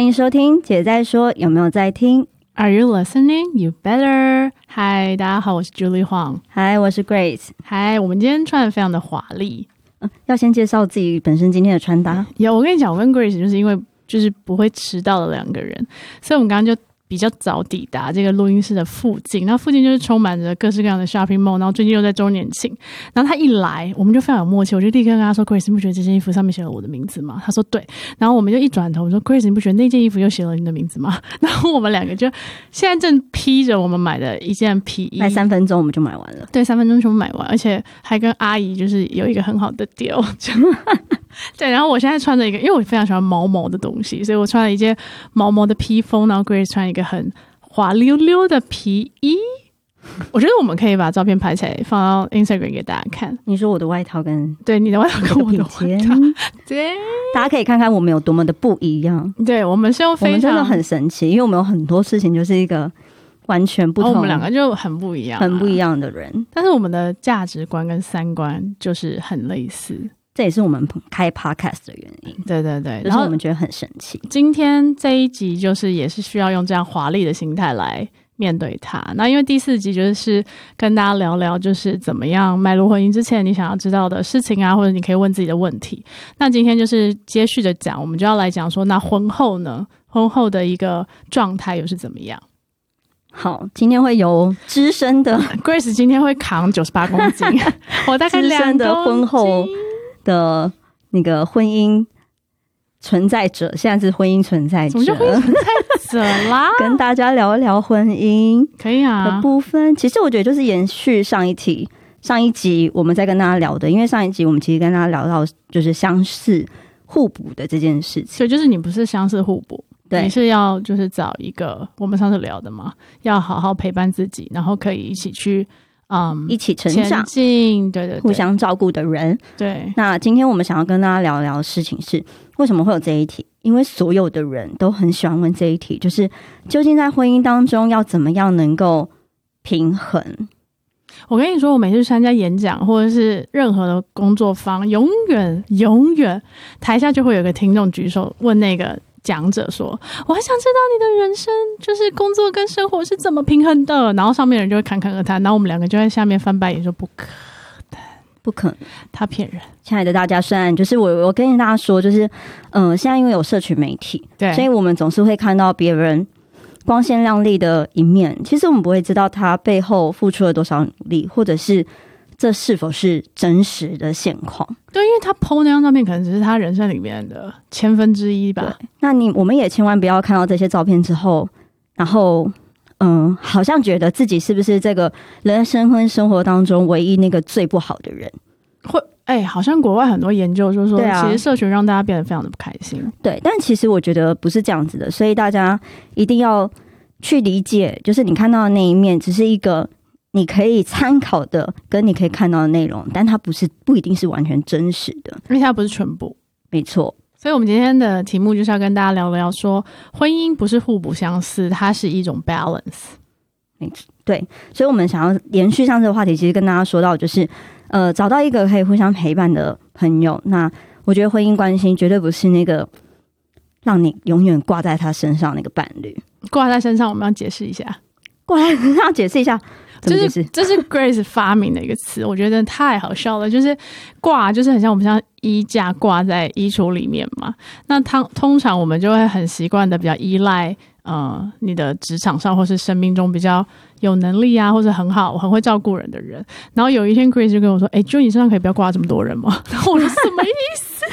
欢迎收听姐在说，有没有在听？Are you listening? You better. 嗨，大家好，我是 Julie Huang。嗨，我是 Grace。嗨，我们今天穿的非常的华丽。呃要先介绍自己本身今天的穿搭。有，我跟你讲，我跟 Grace 就是因为就是不会迟到的两个人，所以我们刚刚就比较早抵达这个录音室的附近。那附近就是充满着各式各样的 shopping mall，然后最近又在周年庆。然后他一来，我们就非常有默契，我就立刻跟他说：“Chris，你不觉得这件衣服上面写了我的名字吗？”他说：“对。”然后我们就一转头，我说：“Chris，你不觉得那件衣服又写了你的名字吗？” 然后我们两个就现在正披着我们买的一件皮衣，卖三分钟我们就买完了。对，三分钟全部买完，而且还跟阿姨就是有一个很好的 deal。就 对，然后我现在穿着一个，因为我非常喜欢毛毛的东西，所以我穿了一件毛毛的披风，然后 Grace 穿一个很滑溜溜的皮衣。我觉得我们可以把照片拍起来放到 Instagram 给大家看。你说我的外套跟对，你的外套跟我的外套，肩，对，大家可以看看我们有多么的不一样。对我们是用非常真的很神奇，因为我们有很多事情就是一个完全不同、哦我们两个就很不一样、啊很不一，样的人。但是我们的价值观跟三观就是很类似。这也是我们开 podcast 的原因，对对对，然后我们觉得很神奇。今天这一集就是也是需要用这样华丽的心态来面对它。那因为第四集就是跟大家聊聊，就是怎么样迈入婚姻之前你想要知道的事情啊，或者你可以问自己的问题。那今天就是接续的讲，我们就要来讲说，那婚后呢？婚后的一个状态又是怎么样好，今天会有资深的？Grace 今天会扛九十八公斤，我大概资两深的婚后斤的那个婚姻存在者，现在是婚姻存在者什么，叫婚姻存在者啦？跟大家聊一聊婚姻可以啊，部分。其实我觉得就是延续上一题。上一集我们在跟大家聊的，因为上一集我们其实跟大家聊到就是相似互补的这件事情。所以就是你不是相似互补，对你是要就是找一个我们上次聊的嘛，要好好陪伴自己，然后可以一起去嗯一起成长、进，对对对，互相照顾的人。对那今天我们想要跟大家聊聊的事情是，为什么会有这一题？因为所有的人都很喜欢问这一题，就是究竟在婚姻当中要怎么样能够平衡？我跟你说，我每次参加演讲或者是任何的工作坊，永远永远台下就会有个听众举手问那个。讲者说：“我还想知道你的人生就是工作跟生活是怎么平衡的。”然后上面人就会侃侃而谈，然后我们两个就在下面翻白眼说：“不可，不可能。他骗人。亲爱的大家，虽然就是我，我跟大家说，就是嗯、呃现在因为有社群媒体，”对，所以我们总是会看到别人光鲜亮丽的一面，其实我们不会知道他背后付出了多少努力，或者是这是否是真实的现况。对，因为他 PO 那张照片，可能只是他人生里面的千分之一吧。那你我们也千万不要看到这些照片之后，然后嗯，好像觉得自己是不是这个人生跟生活当中唯一那个最不好的人？会，哎、好像国外很多研究就是说，对啊其实社群让大家变得非常的不开心。对，但其实我觉得不是这样子的，所以大家一定要去理解，就是你看到的那一面，只是一个你可以参考的，跟你可以看到的内容，但它不是不一定是完全真实的。因为它不是全部。没错，所以，我们今天的题目就是要跟大家聊聊说，婚姻不是互补相似，它是一种 balance。没错对，所以我们想要延续上这个话题，其实跟大家说到，就是呃，找到一个可以互相陪伴的朋友。那我觉得婚姻关系绝对不是那个让你永远挂在他身上那个伴侣。挂在身上，我们要解释一下，挂在身上，解释一下，怎么解释？就是这是 Grace 发明的一个词，我觉得太好笑了。就是挂，就是很像我们像衣架挂在衣橱里面嘛。那它通常我们就会很习惯的比较依赖呃你的职场上或是生命中比较有能力啊，或者很好很会照顾人的人。然后有一天，Chris 就跟我说：“哎、就你身上可以不要挂这么多人吗？”然 后我说：“什么意思？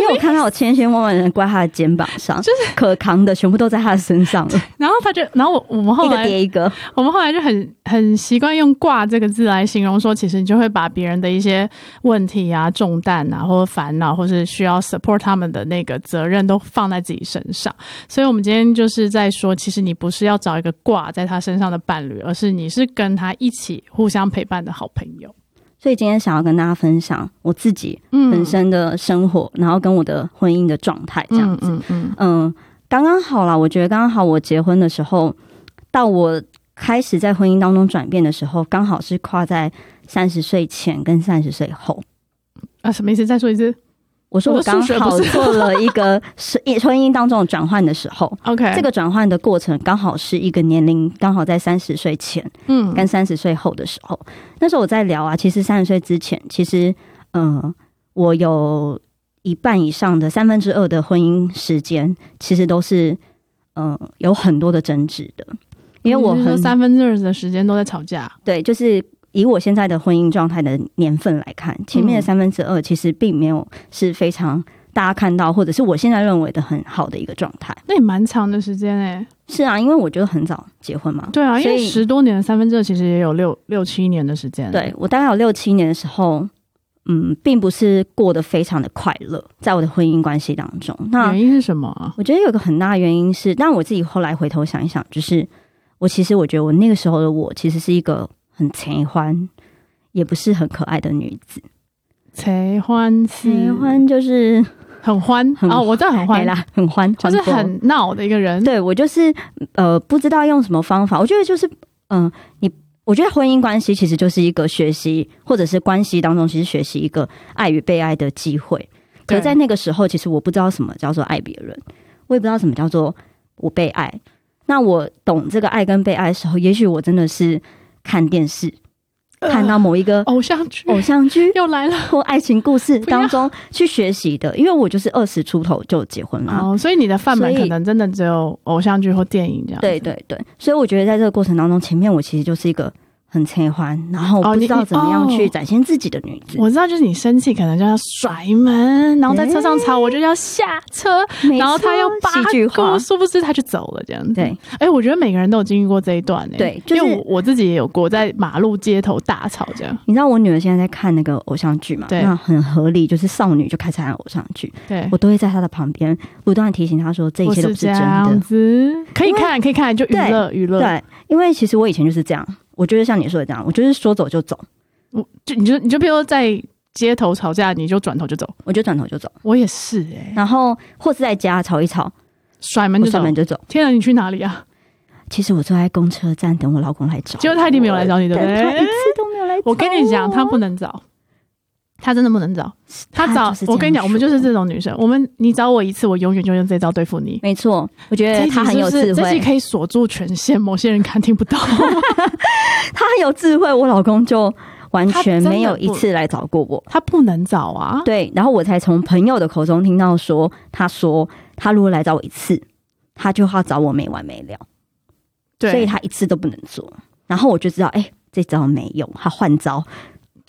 因为我看到我千千万万人挂他的肩膀上，就是可扛的全部都在他的身上了，然后他就，然后我我们后一个来叠一个。我们后来就很很习惯用“挂”这个字来形容，说其实你就会把别人的一些问题啊、重担啊，或者烦恼，或是需要 support 他们的那个责任都放在自己身上。所以，我们今天就是在说，其实你不是要找一个挂在他身上的伴侣，而是你是跟他一起互相陪伴的好朋友。所以今天想要跟大家分享我自己嗯本身的生活，然后跟我的婚姻的状态这样子。嗯嗯嗯，刚刚好啦，我觉得刚刚好。我结婚的时候，到我开始在婚姻当中转变的时候，刚好是跨在三十岁前跟三十岁后。啊，什么意思？再说一次。我说我刚好做了一个是婚姻当中转换的时候，OK，这个转换的过程刚好是一个年龄，刚好在三十岁前，嗯，跟三十岁后的时候，那时候我在聊啊，其实三十岁之前，其实嗯，我有一半以上的三分之二的婚姻时间，其实都是嗯有很多的争执的，因为我很三分之二的时间都在吵架，对，就是。以我现在的婚姻状态的年份来看，前面的三分之二其实并没有是非常大家看到，或者是我现在认为的很好的一个状态。那也蛮长的时间哎。是啊，因为我觉得很早结婚嘛。对啊，因为十多年的三分之二其实也有六六七年的时间。对我大概有六七年的时候，嗯，并不是过得非常的快乐，在我的婚姻关系当中。那原因是什么？我觉得有个很大的原因是，但我自己后来回头想一想，就是我其实我觉得我那个时候的我其实是一个。很贼欢，也不是很可爱的女子。贼欢，喜欢就是很欢哦，我知道很欢啦，很欢，就是很闹的一个人。对我就是呃，不知道用什么方法。我觉得就是嗯，你我觉得婚姻关系其实就是一个学习，或者是关系当中其实学习一个爱与被爱的机会。可在那个时候，其实我不知道什么叫做爱别人，我也不知道什么叫做我被爱。那我懂这个爱跟被爱的时候，也许我真的是。看电视，看到某一个偶像剧，偶像剧又来了，或爱情故事当中去学习的。因为我就是二十出头就结婚了，哦，所以你的范本可能真的只有偶像剧或电影这样。对对对，所以我觉得在这个过程当中，前面我其实就是一个。很切欢，然后不知道怎么样去展现自己的女子。我知道，就是你生气可能就要甩门，然后在车上吵，我就要下车，然后他要八句话，殊不知他就走了这样子。对，哎，我觉得每个人都有经历过这一段，对，因为我自己也有过在马路街头大吵这样。你知道我女儿现在在看那个偶像剧嘛？对，那很合理，就是少女就开始看偶像剧。对，我都会在她的旁边不断提醒她说，这一切都不是真的。可以看，可以看，就娱乐娱乐。对，因为其实我以前就是这样。我就是像你说的这样，我就是说走就走，我就你就你就比如说在街头吵架，你就转头就走，我就转头就走。我也是哎，然后或是在家吵一吵，甩门就甩门就走。天啊，你去哪里啊？其实我坐在公车站等我老公来找，结果他一定没有来找你，对不对？他一次都没有来。我跟你讲，他不能找。他真的不能找，他找我跟你讲，我们就是这种女生。我们你找我一次，我永远就用这招对付你。没错，我觉得他很有智慧，这期可以锁住权限，某些人看听不到。他很有智慧，我老公就完全没有一次来找过我。他不能找啊，对。然后我才从朋友的口中听到说，他说他如果来找我一次，他就要找我没完没了。对，所以他一次都不能做。然后我就知道，哎，这招没用，他换招。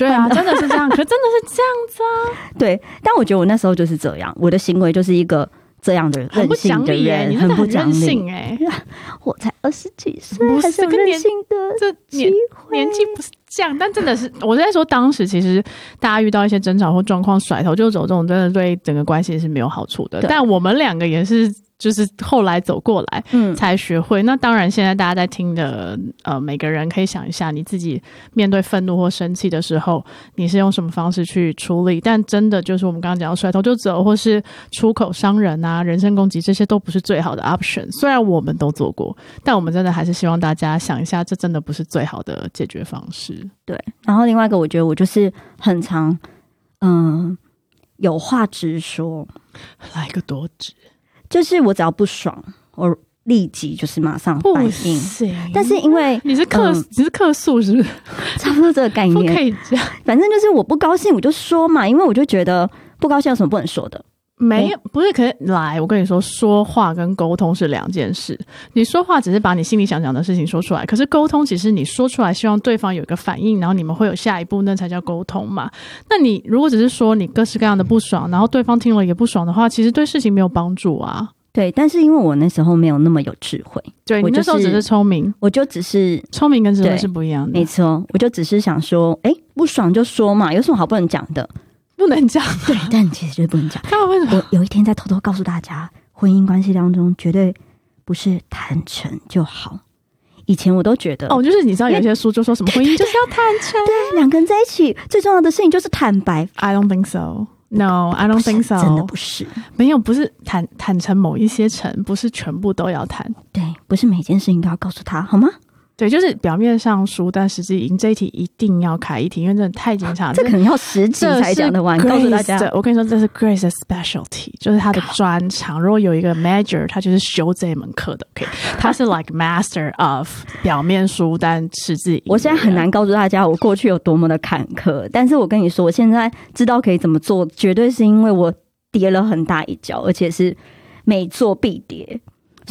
对啊，真的是这样，可真的是这样子啊。对，但我觉得我那时候就是这样，我的行为就是一个这样的任性的人，很不讲理哎。我才二十几岁，还是任性的这年年纪不是这样，但真的是我在说当时，其实大家遇到一些争吵或状况，甩头就走，这种真的对整个关系是没有好处的。但我们两个也是。就是后来走过来，嗯，才学会。那当然，现在大家在听的，呃，每个人可以想一下，你自己面对愤怒或生气的时候，你是用什么方式去处理？但真的就是我们刚刚讲到，甩头就走，或是出口伤人啊，人身攻击，这些都不是最好的 option。虽然我们都做过，但我们真的还是希望大家想一下，这真的不是最好的解决方式。对。然后另外一个，我觉得我就是很常，嗯，有话直说，来个多直。就是我只要不爽，我立即就是马上反应。但是因为 你是客，你是客诉是不是？差不多这个概念。可以这样，反正就是我不高兴我就说嘛，因为我就觉得不高兴有什么不能说的。没有，不是可是来。我跟你说，说话跟沟通是两件事。你说话只是把你心里想讲的事情说出来，可是沟通其实你说出来，希望对方有一个反应，然后你们会有下一步，那才叫沟通嘛。那你如果只是说你各式各样的不爽，然后对方听了也不爽的话，其实对事情没有帮助啊。对，但是因为我那时候没有那么有智慧，对你那时候只是聪明，我就只是聪明跟智慧是不一样的。没错，我就只是想说，哎，不爽就说嘛，有什么好不能讲的？不能讲，对，但其实就是不能讲。那为什么？我有一天在偷偷告诉大家，婚姻关系当中绝对不是坦诚就好。以前我都觉得，哦，就是你知道有些书就说什么婚姻就是要坦诚，对，两个人在一起最重要的事情就是坦白。I don't think so. No, I don't think so. 真的不是，没有，不是坦坦诚某一些诚，不是全部都要谈。对，不是每件事情都要告诉他，好吗？对，就是表面上输，但实际赢。这一题一定要开一题，因为真的太精彩了。这可能要十集才讲得完。告诉大家，我跟你说，这是 Grace 的 specialty，就是他的专长。如果有一个 major，他就是修这一门课的。OK，他是 like master of 表面输，但实际。我现在很难告诉大家我过去有多么的坎坷，但是我跟你说，我现在知道可以怎么做，绝对是因为我跌了很大一跤，而且是每做必跌。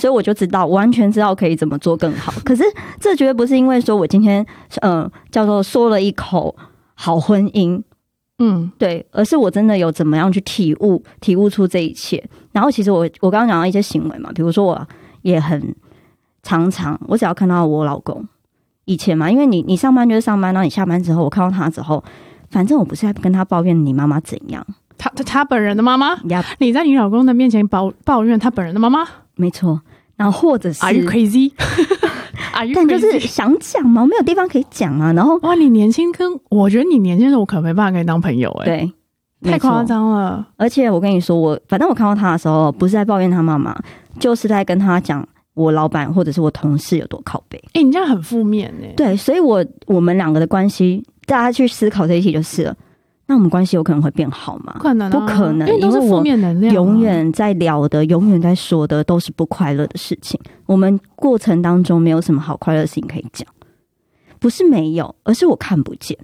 所以我就知道，完全知道可以怎么做更好。可是这绝对不是因为说我今天嗯叫做说了一口好婚姻，嗯，对，而是我真的有怎么样去体悟、体悟出这一切。然后其实我我刚刚讲到一些行为嘛，比如说我也很常常，我只要看到我老公以前嘛，因为你你上班就是上班，然后你下班之后，我看到他之后，反正我不是在跟他抱怨你妈妈怎样，他他他本人的妈妈，你在你老公的面前抱抱怨他本人的妈妈，没错。然后或者是 Are you crazy？但就是想讲嘛，我没有地方可以讲啊。然后哇，你年轻跟我觉得你年轻的时候，我可没办法跟你当朋友哎。对，太夸张了。而且我跟你说，我反正我看到他的时候，不是在抱怨他妈妈，就是在跟他讲我老板或者是我同事有多靠背。哎，你这样很负面哎。对，所以我我们两个的关系，大家去思考这一题就是了。那我们关系有可能会变好吗？不可能，不可能，因为都是负面能量。永远在聊的，永远在说的，都是不快乐的事情。我们过程当中没有什么好快乐的事情可以讲，不是没有，而是我看不见。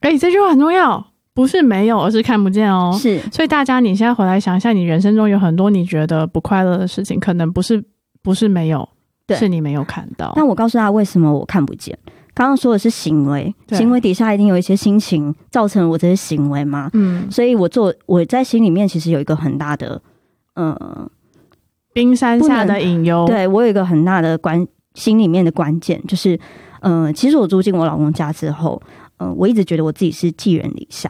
哎，这句话很重要，不是没有，而是看不见哦。是，所以大家，你现在回来想一下，你人生中有很多你觉得不快乐的事情，可能不是不是没有，是你没有看到。那我告诉他为什么我看不见。刚刚说的是行为，行为底下一定有一些心情造成我这些行为嘛？嗯，所以我做我在心里面其实有一个很大的，呃，冰山下的隐忧。对我有一个很大的关心里面的关键，就是，嗯，其实我住进我老公家之后，嗯，我一直觉得我自己是寄人篱下，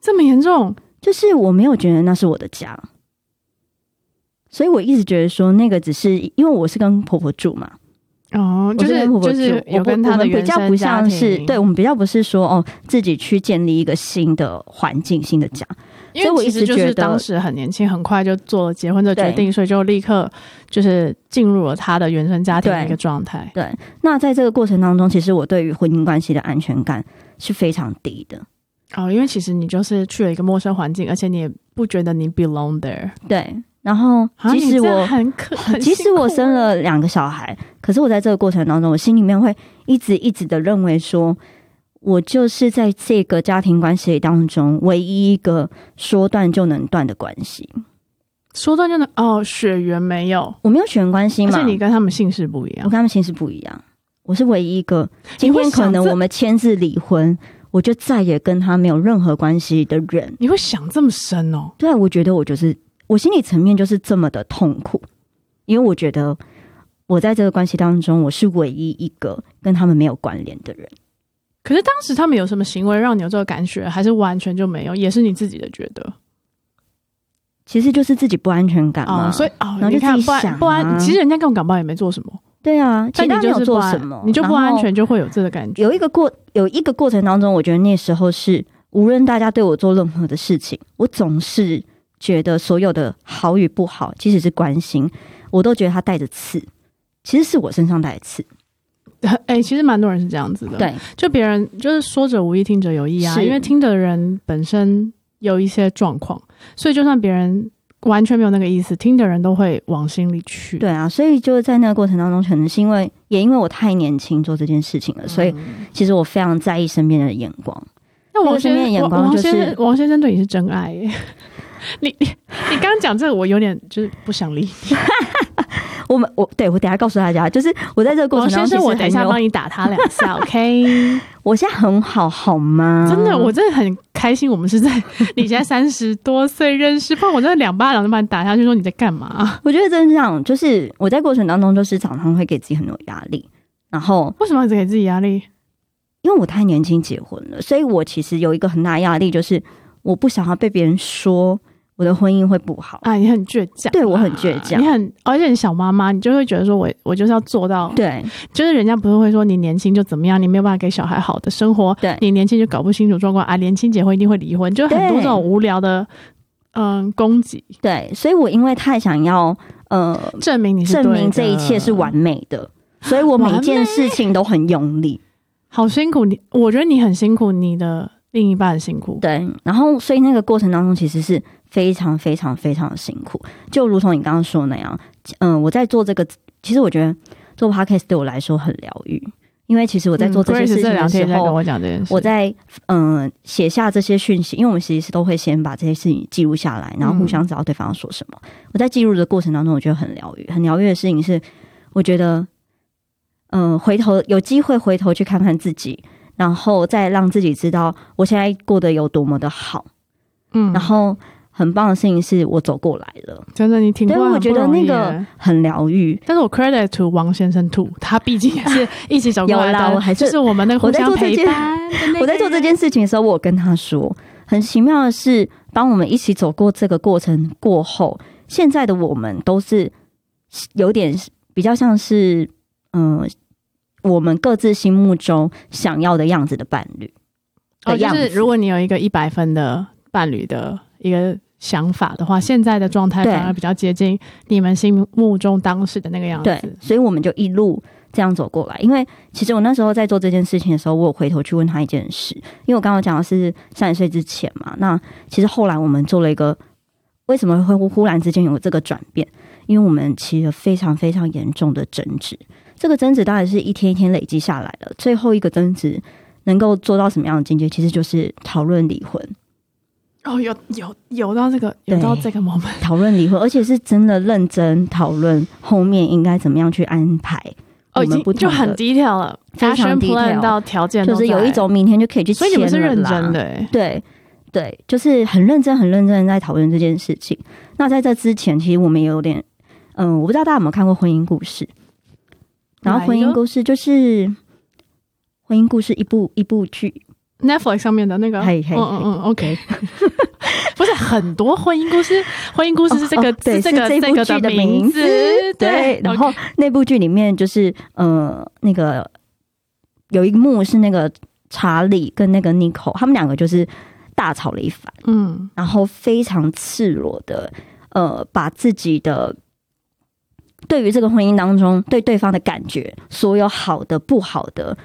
这么严重？就是我没有觉得那是我的家，所以我一直觉得说那个只是因为我是跟婆婆住嘛。哦，就是就是有跟他的比较不像是，对我们比较不是说哦，自己去建立一个新的环境、新的家。因为我一直觉得当时很年轻，很快就做了结婚的决定，所以就立刻就是进入了他的原生家庭的一个状态。对，那在这个过程当中，其实我对于婚姻关系的安全感是非常低的。哦，因为其实你就是去了一个陌生环境，而且你也不觉得你 belong there。对。然后，即使我很可，即使我生了两个小孩，可是我在这个过程当中，我心里面会一直一直的认为说，我就是在这个家庭关系当中唯一一个说断就能断的关系。说断就能哦，血缘没有，我没有血缘关系嘛？而且你跟他们姓氏不一样，我跟他们姓氏不一样，我是唯一一个。今天可能我们签字离婚，我就再也跟他没有任何关系的人。你会想这么深哦？对，我觉得我就是。我心理层面就是这么的痛苦，因为我觉得我在这个关系当中，我是唯一一个跟他们没有关联的人。可是当时他们有什么行为让你有这个感觉，还是完全就没有？也是你自己的觉得？其实就是自己不安全感嘛。所以哦，你看不安不安，其实人家跟我感冒也没做什么。对啊，其他没有做什么，你就不安全，就会有这个感觉。有一个过有一个过程当中，我觉得那时候是无论大家对我做任何的事情，我总是。觉得所有的好与不好，即使是关心，我都觉得他带着刺。其实是我身上带着刺。哎，其实蛮多人是这样子的。对，就别人就是说者无意，听者有意啊。因为听的人本身有一些状况，所以就算别人完全没有那个意思，听的人都会往心里去。对啊，所以就是在那个过程当中，可能是因为也因为我太年轻做这件事情了，所以其实我非常在意身边的眼光。那王身边的眼光就是王先生对你是真爱。你你你刚刚讲这个，我有点就是不想理你。我们我对我等下告诉大家，就是我在这个过程当中，我等一下帮你打他两下，OK？我现在很好，好吗？真的，我真的很开心。我们是在你现在三十多岁认识，不然我真的两巴掌就把你打下去，说你在干嘛？我觉得真的这样，就是我在过程当中，就是常常会给自己很多压力。然后为什么一直给自己压力？因为我太年轻结婚了，所以我其实有一个很大压力，就是我不想要被别人说。我的婚姻会不好。啊！你很倔强，对我很倔强，你很而且你小妈妈，你就会觉得说我我就是要做到，对，就是人家不是会说你年轻就怎么样，你没有办法给小孩好的生活，对，你年轻就搞不清楚状况啊，年轻结婚一定会离婚，就很多这种无聊的嗯攻击，对，所以我因为太想要呃证明你是证明这一切是完美的，所以我每件事情都很用力。好辛苦你，我觉得你很辛苦，你的另一半辛苦。对，然后所以那个过程当中其实是非常非常非常的辛苦，就如同你刚刚说的那样。嗯，我在做这个，其实我觉得做 podcast 对我来说很疗愈，因为其实我在做这些事情的时候，我在嗯写下这些讯息，因为我们其实都会先把这些事情记录下来，然后互相知道对方要说什么。我在记录的过程当中，我觉得很疗愈，很疗愈的事情是，我觉得。嗯，回头有机会回头去看看自己，然后再让自己知道我现在过得有多么的好。嗯，然后很棒的事情是我走过来了，真的，你挺过，我觉得那个很疗愈。但是我 credit to 王先生 too，他毕竟是 一起走过来的，还是我们那互相陪伴。我在做这件事情的时候，我跟他说，很奇妙的是，当我们一起走过这个过程过后，现在的我们都是有点比较像是。嗯，我们各自心目中想要的样子的伴侣，哦，就是如果你有一个一百分的伴侣的一个想法的话，现在的状态反而比较接近你们心目中当时的那个样子。对，所以我们就一路这样走过来。因为其实我那时候在做这件事情的时候，我有回头去问他一件事，因为我刚刚讲的是三十岁之前嘛。那其实后来我们做了一个，为什么会忽然之间有这个转变？因为我们起了非常非常严重的争执。这个争执当然是一天一天累积下来了。最后一个争执能够做到什么样的境界？其实就是讨论离婚。哦，有有有到这个，有到这个 moment 讨论离婚，而且是真的认真讨论后面应该怎么样去安排。哦，已经就很低调了，非常低调到条件，就是有一种明天就可以去签所以你们是认真的，对对，就是很认真、很认真的在讨论这件事情。那在这之前，其实我们也有点，嗯，我不知道大家有没有看过《婚姻故事》。然后婚姻故事就是婚姻故事一部一部剧，Netflix 上面的那个，嗯嗯嗯，OK，不是很多婚姻故事，婚姻故事是这个对这个这部剧的名字，对。然后那部剧里面就是呃那个有一幕是那个查理跟那个 Nicole 他们两个就是大吵了一番，嗯，然后非常赤裸的呃把自己的。对于这个婚姻当中，对对方的感觉，所有好的、不好的，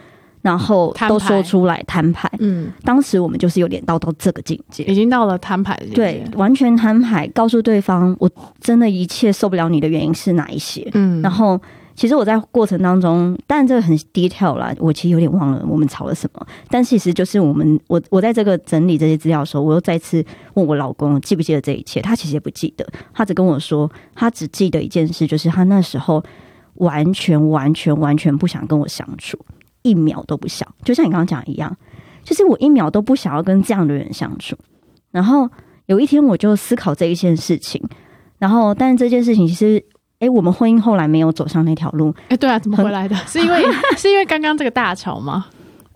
然后都说出来摊牌。嗯，当时我们就是有点到到这个境界，已经到了摊牌。对，完全摊牌，告诉对方，我真的一切受不了你的原因是哪一些。嗯，然后。其实我在过程当中，但这个很 detail 啦，我其实有点忘了我们吵了什么。但其实就是我们，我我在这个整理这些资料的时候，我又再次问我老公记不记得这一切，他其实也不记得，他只跟我说，他只记得一件事，就是他那时候完全完全完全不想跟我相处，一秒都不想，就像你刚刚讲一样，就是我一秒都不想要跟这样的人相处。然后有一天我就思考这一件事情，然后但是这件事情其实。哎，我们婚姻后来没有走上那条路。哎，对啊，怎么回来的？是因为 是因为刚刚这个大吵吗？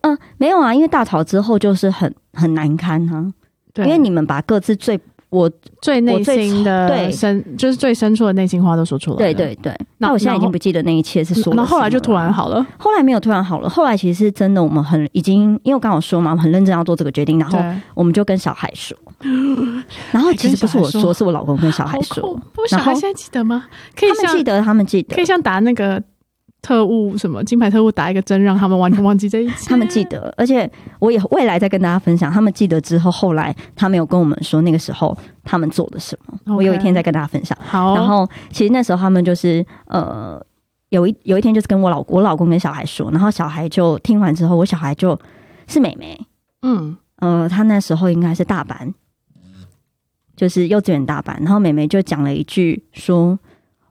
嗯，没有啊，因为大吵之后就是很很难堪哈。对，因为你们把各自最。我最内心的对深，就是最深处的内心话都说出来。对对对，那我现在已经不记得那一切是说。那后来就突然好了。后来没有突然好了，后来其实是真的，我们很已经，因为我刚好说嘛，很认真要做这个决定，然后我们就跟小孩说。然后其实不是我说，是我老公跟小孩说。小孩现在记得吗？可以记得，他们记得，可以像打那个。特务什么金牌特务打一个针，让他们完全忘记这一切。他们记得，而且我也未来再跟大家分享。他们记得之后，后来他没有跟我们说那个时候他们做了什么。我有一天再跟大家分享。好，然后其实那时候他们就是呃，有一有一天就是跟我老我老公跟小孩说，然后小孩就听完之后，我小孩就是美眉，嗯呃，他那时候应该是大班，就是幼稚园大班。然后美眉就讲了一句说：“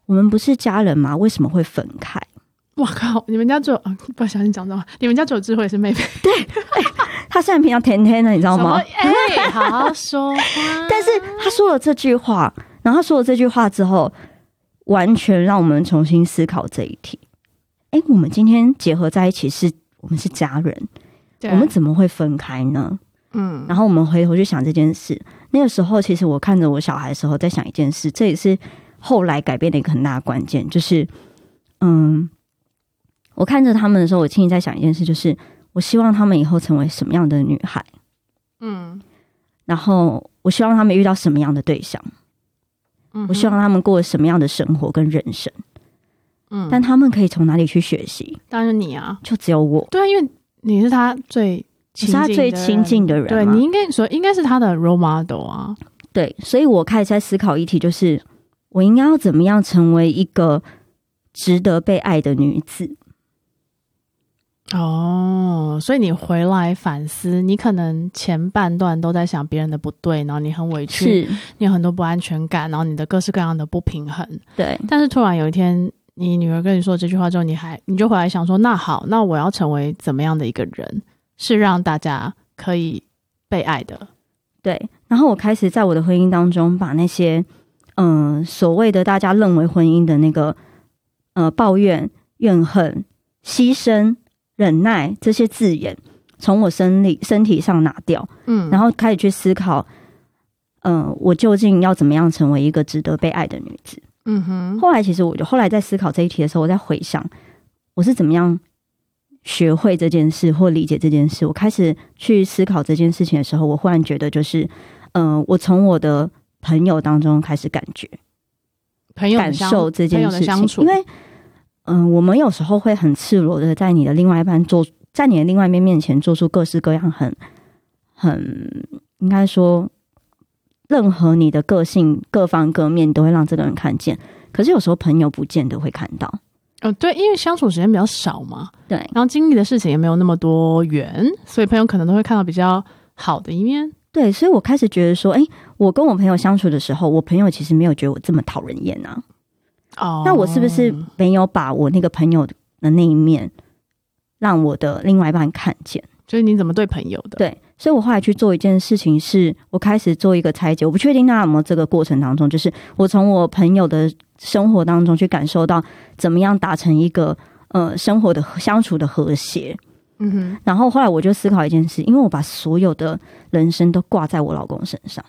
我们不是家人吗？为什么会分开？”我靠！你们家只有不小心讲到，你们家只有智慧是妹妹。对，她虽然平常甜甜的，你知道吗？哎，好好说话。但是她说了这句话，然后他说了这句话之后，完全让我们重新思考这一题。哎，我们今天结合在一起，是我们是家人，我们怎么会分开呢？嗯。然后我们回头去想这件事，那个时候其实我看着我小孩的时候，在想一件事，这也是后来改变的一个很大的关键，就是嗯。我看着他们的时候，我心里在想一件事，就是我希望他们以后成为什么样的女孩，嗯，然后我希望他们遇到什么样的对象，嗯，我希望他们过什么样的生活跟人生。嗯，但他们可以从哪里去学习？当然是你啊，就只有我，对啊，因为你是他最亲是他最亲近的人对你应该说应该是他的 role model 啊，对，所以我开始在思考议题，就是我应该要怎么样成为一个值得被爱的女子。哦，所以你回来反思，你可能前半段都在想别人的不对，然后你很委屈，你有很多不安全感，然后你的各式各样的不平衡。对，但是突然有一天，你女儿跟你说这句话之后，你还你就回来想说，那好，那我要成为怎么样的一个人，是让大家可以被爱的？对。然后我开始在我的婚姻当中，把那些嗯、所谓的大家认为婚姻的那个呃抱怨、怨恨、牺牲、忍耐这些字眼，从我生理身体上拿掉，嗯然后开始去思考，嗯、我究竟要怎么样成为一个值得被爱的女子？嗯哼，后来其实我就后来在思考这一题的时候，我在回想我是怎么样学会这件事或理解这件事。我开始去思考这件事情的时候，我忽然觉得就是，嗯、我从我的朋友当中开始感觉朋友感受这件事情，因为嗯、我们有时候会很赤裸的在你的另外一半做，在你的另外一面面前做出各式各样很很应该说，任何你的个性各方各面都会让这个人看见。可是有时候朋友不见得会看到，呃，对，因为相处时间比较少嘛，对然后经历的事情也没有那么多元，所以朋友可能都会看到比较好的一面。对，所以我开始觉得说，哎、我跟我朋友相处的时候，我朋友其实没有觉得我这么讨人厌啊。哦那我是不是没有把我那个朋友的那一面，让我的另外一半看见？就是你怎么对朋友的？对，所以我后来去做一件事情是，我开始做一个拆解。我不确定大家有没有这个过程当中，就是我从我朋友的生活当中去感受到怎么样达成一个呃生活的相处的和谐。嗯哼，然后后来我就思考一件事，因为我把所有的人生都挂在我老公身上，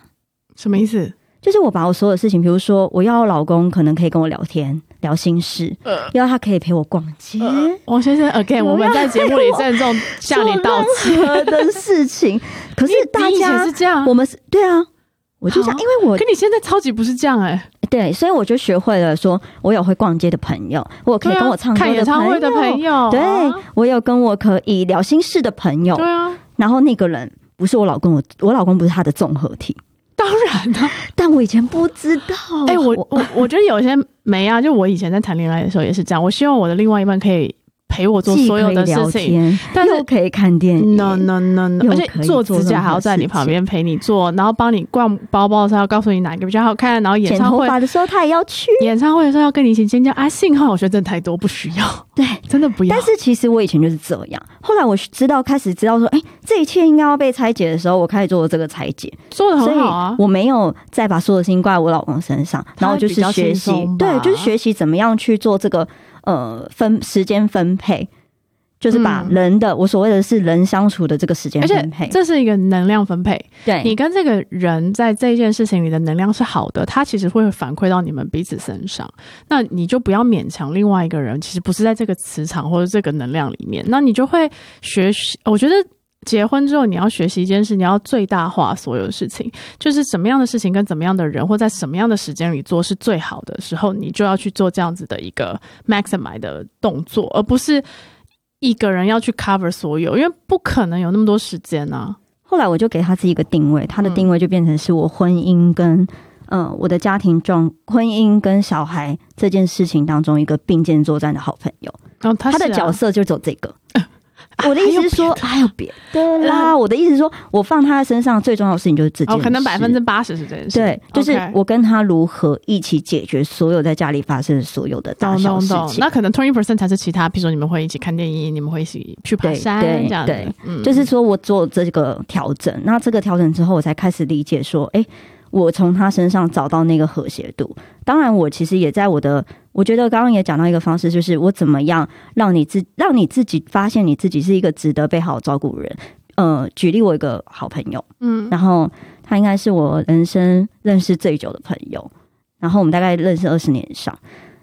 什么意思？就是我把我所有事情，比如说我要老公可能可以跟我聊天聊心事，呃，要他可以陪我逛街。王先生，again，我我们在节目里郑重 向你道歉。的事情，可是大家是这样，我们是对啊，我就这样，好因为我可你现在超级不是这样哎、对，所以我就学会了说，我有会逛街的朋友，我有可以跟我唱歌看演唱会的朋友，友，对啊。我有跟我可以聊心事的朋友，对啊，然后那个人不是我老公，我我老公不是他的综合体，当然了。但我以前不知道，哎、我我我觉得有些没啊，就我以前在谈恋爱的时候也是这样。我希望我的另外一半可以陪我做所有的事情。但是又可以看电影 No no no no，而且做指甲还要在你旁边陪你做，然后帮你逛包包的时候要告诉你哪个比较好看，然后演唱会发的时候他也要去，演唱会的时候要跟你一起尖叫啊！幸好我觉得真的太多，不需要，对。真的不要。但是其实我以前就是这样，后来我知道开始知道说，哎、这一切应该要被拆解的时候，我开始做了这个拆解。做的所以很好啊，我没有再把所有事情挂在我老公身上，然后就是学习对，就是学习怎么样去做这个呃分时间分配，就是把嗯人的、我所谓的是人相处的这个时间而且分配，这是一个能量分配。对你跟这个人在这件事情里的能量是好的，他其实会反馈到你们彼此身上。那你就不要勉强另外一个人，其实不是在这个磁场或者这个能量里面，那你就会学习。我觉得。结婚之后，你要学习一件事，你要最大化所有的事情，就是什么样的事情跟怎么样的人，或在什么样的时间里做是最好的时候，你就要去做这样子的一个 maximize 的动作，而不是一个人要去 cover 所有，因为不可能有那么多时间啊。后来我就给他自己一个定位，他的嗯定位就变成是我婚姻跟嗯、呃我的家庭状婚姻跟小孩这件事情当中一个并肩作战的好朋友，然后他他的角色就走这个。我的意思是说，还还有别的啦。我的意思是说，我放他在身上最重要的事情就是这件哦，事，可能百分之八十是这件事。对，就是我跟他如何一起解决所有在家里发生的所有的大懂小事懂懂，情。那可能 twenty percent 才是其他，比如说你们会一起看电影，你们会一起去爬山对这样子对，嗯就是说我做这个调整，那这个调整之后，我才开始理解说，哎、我从他身上找到那个和谐度。当然，我其实也在我的，我觉得刚刚也讲到一个方式，就是我怎么样让你自让你自己发现你自己是一个值得被好好照顾的人。呃，举例，我一个好朋友，嗯。然后他应该是我人生认识最久的朋友，然后我们大概认识二十年以上，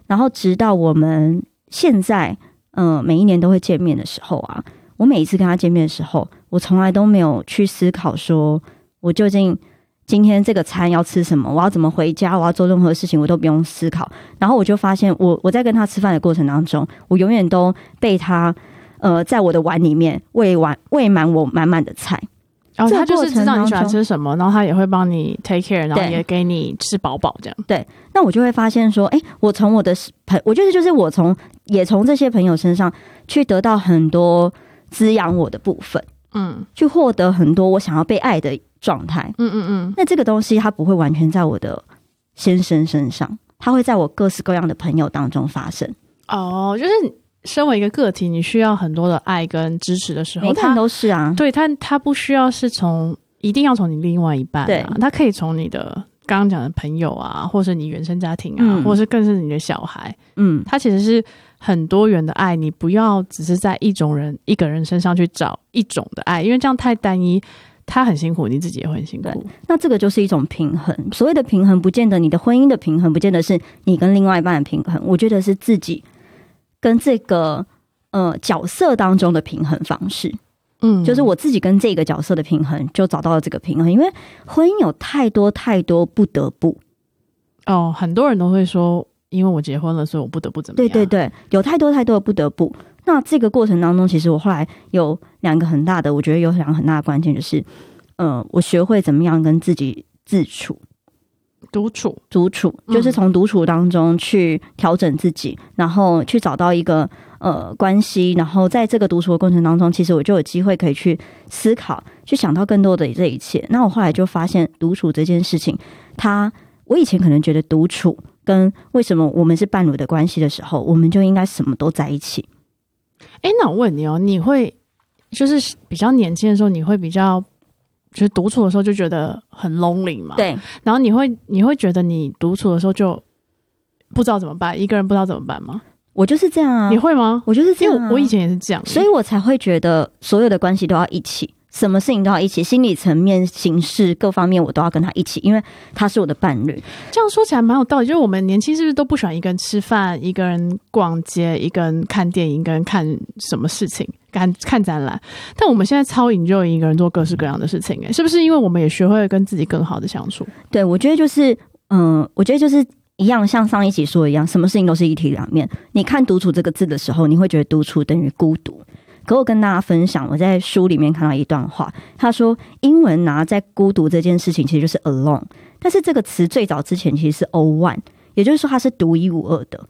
然后直到我们现在，嗯、每一年都会见面的时候啊，我每一次跟他见面的时候，我从来都没有去思考说，我究竟今天这个餐要吃什么，我要怎么回家，我要做任何事情，我都不用思考。然后我就发现，我我在跟他吃饭的过程当中，我永远都被他呃，在我的碗里面喂完喂满我满满的菜。然后他就是知道你喜欢吃什么，然后他也会帮你 take care，然后也给你吃饱饱这样。对那我就会发现说，哎、我从我的朋，我觉得就是我从也从这些朋友身上去得到很多滋养我的部分，嗯去获得很多我想要被爱的状态。嗯嗯嗯，那这个东西它不会完全在我的先生身上，它会在我各式各样的朋友当中发生。哦，就是身为一个个体，你需要很多的爱跟支持的时候，每个人他都是啊，对他他不需要是从一定要从你另外一半、啊，对他可以从你的刚刚讲的朋友啊，或是你原生家庭啊，嗯或是更是你的小孩，嗯，他其实是很多元的爱，你不要只是在一种人一个人身上去找一种的爱，因为这样太单一。他很辛苦，你自己也会很辛苦。那这个就是一种平衡。所谓的平衡，不见得你的婚姻的平衡，不见得是你跟另外一半的平衡，我觉得是自己跟这个呃角色当中的平衡方式。嗯就是我自己跟这个角色的平衡，就找到了这个平衡。因为婚姻有太多太多不得不，哦，很多人都会说，因为我结婚了，所以我不得不怎么样。对对对，有太多太多的不得不。那这个过程当中，其实我后来有两个很大的，我觉得有两个很大的关键，就是，呃，我学会怎么样跟自己自处。独处，独处，嗯就是从独处当中去调整自己，然后去找到一个呃关系，然后在这个独处的过程当中，其实我就有机会可以去思考，去想到更多的这一切。那我后来就发现，独处这件事情，它我以前可能觉得独处跟为什么我们是伴侣的关系的时候，我们就应该什么都在一起。哎，那我问你哦，你会就是比较年轻的时候，你会比较就是独处的时候就觉得很 lonely 嘛？。对，然后你会你会觉得你独处的时候就不知道怎么办，一个人不知道怎么办吗？我就是这样啊你，会吗？我就是这样、啊。因为我以前也是这样，所以我才会觉得所有的关系都要一起，什么事情都要一起，心理层面、形式各方面我都要跟他一起，因为他是我的伴侣。这样说起来蛮有道理。就是我们年轻是不是都不喜欢一个人吃饭、一个人逛街、一个人看电影、一个人看什么事情、看看展览？但我们现在超 enjoy 一个人做各式各样的事情、哎，是不是因为我们也学会了跟自己更好的相处？对我觉得就是，嗯、我觉得就是一样，像上一集说的一样，什么事情都是一体两面。你看“独处”这个字的时候，你会觉得独处等于孤独。可我跟大家分享，我在书里面看到一段话，他说英文拿、在孤独这件事情其实就是 alone，但是这个词最早之前其实是 o one，也就是说它是独一无二的。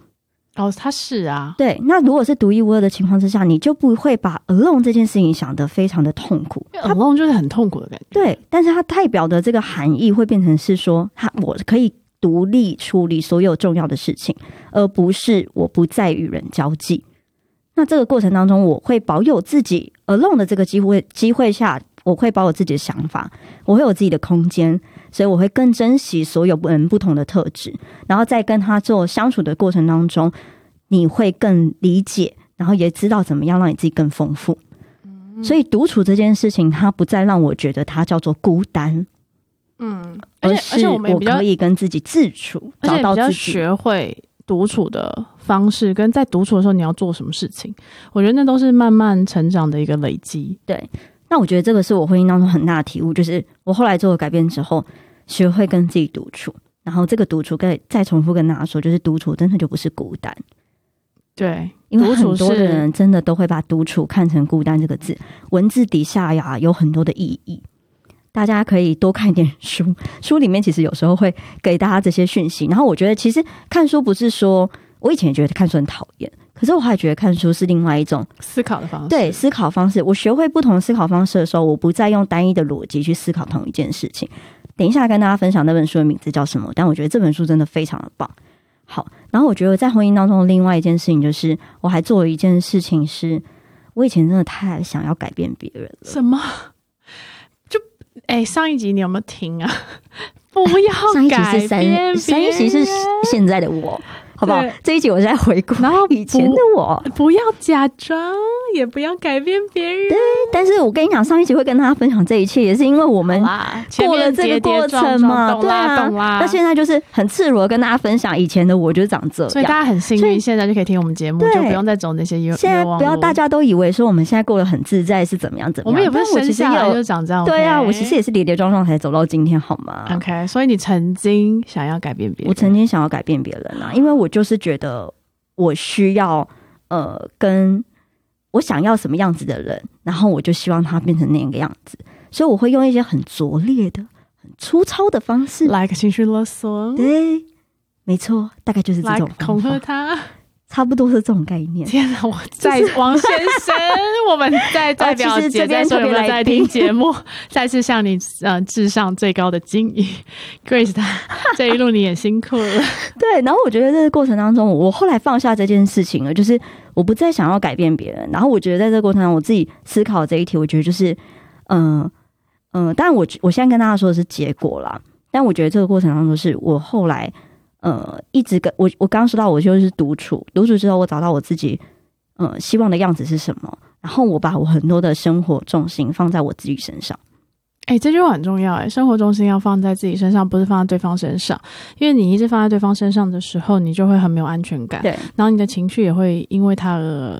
哦，他是啊，对，那如果是独一无二的情况之下，你就不会把 alone 这件事情想得非常的痛苦。alone 就是很痛苦的感觉。对，但是它代表的这个含义会变成是说，它我可以独立处理所有重要的事情，而不是我不再与人交际。那这个过程当中，我会保有自己 alone 的这个机会机会下，我会保有自己的想法，我会有自己的空间，所以我会更珍惜所有人不同的特质，然后在跟他做相处的过程当中，你会更理解，然后也知道怎么样让你自己更丰富。所以独处这件事情，它不再让我觉得它叫做孤单，嗯，而而且而且是我可，以跟自己自处，找到自己。学会独处的方式，跟在独处的时候你要做什么事情，我觉得那都是慢慢成长的一个累积。对，那我觉得这个是我婚姻当中很大的体悟，就是我后来做了改变之后，学会跟自己独处。然后这个独处，跟再重复跟大家说，就是独处真的就不是孤单，对，因为很多的人真的都会把独处看成孤单这个字，文字底下呀有很多的意义。大家可以多看一点书，书里面其实有时候会给大家这些讯息。然后我觉得，其实看书不是说，我以前也觉得看书很讨厌，可是我还觉得看书是另外一种思考的方式。对思考方式。我学会不同思考方式的时候，我不再用单一的逻辑去思考同一件事情。等一下跟大家分享那本书的名字叫什么，但我觉得这本书真的非常的棒。好，然后我觉得在婚姻当中的另外一件事情就是，我还做了一件事情是，我以前真的太想要改变别人了。什么？就哎、上一集你有没有听啊？不要上一集改是三，变上一集是现在的我，好不好？这一集我在回顾，然后 以前的我。不要假装，也不要改变别人。对但是我跟你讲，上一集会跟大家分享这一切，也是因为我们过了这个过程嘛，对啊，懂啦。那现在就是很赤裸的跟大家分享以前的我就是长这样。所以大家很幸运，现在就可以听我们节目，就不用再走那些冤现在不要大家都以为说我们现在过得很自在是怎么样怎么样，我们也不是生下来就长这样。对啊，我其实也是跌跌撞撞才走到今天，好吗？OK。所以你曾经想要改变别人，我曾经想要改变别人啊，因为我就是觉得我需要呃跟我想要什么样子的人，然后我就希望他变成那个样子，所以我会用一些很拙劣的、很粗糙的方式，like 情绪勒索对，没错，大概就是这种恐吓，他。差不多是这种概念。天哪！我在王先生，我们在代 表这边在说有没有在听节目？再次向你呃致上最高的敬意，Grace，他这一路你也辛苦了。对，然后我觉得这个过程当中，我后来放下这件事情了，就是我不再想要改变别人。然后我觉得在这个过程当中，我自己思考这一题，我觉得就是，嗯、嗯、当然我我现在跟大家说的是结果啦，但我觉得这个过程当中，是我后来呃一直跟我我刚刚说到，我就是独处，独处之后，我找到我自己呃希望的样子是什么，然后我把我很多的生活重心放在我自己身上。哎、这句话很重要哎，生活重心要放在自己身上，不是放在对方身上。因为你一直放在对方身上的时候，你就会很没有安全感，对，然后你的情绪也会因为他而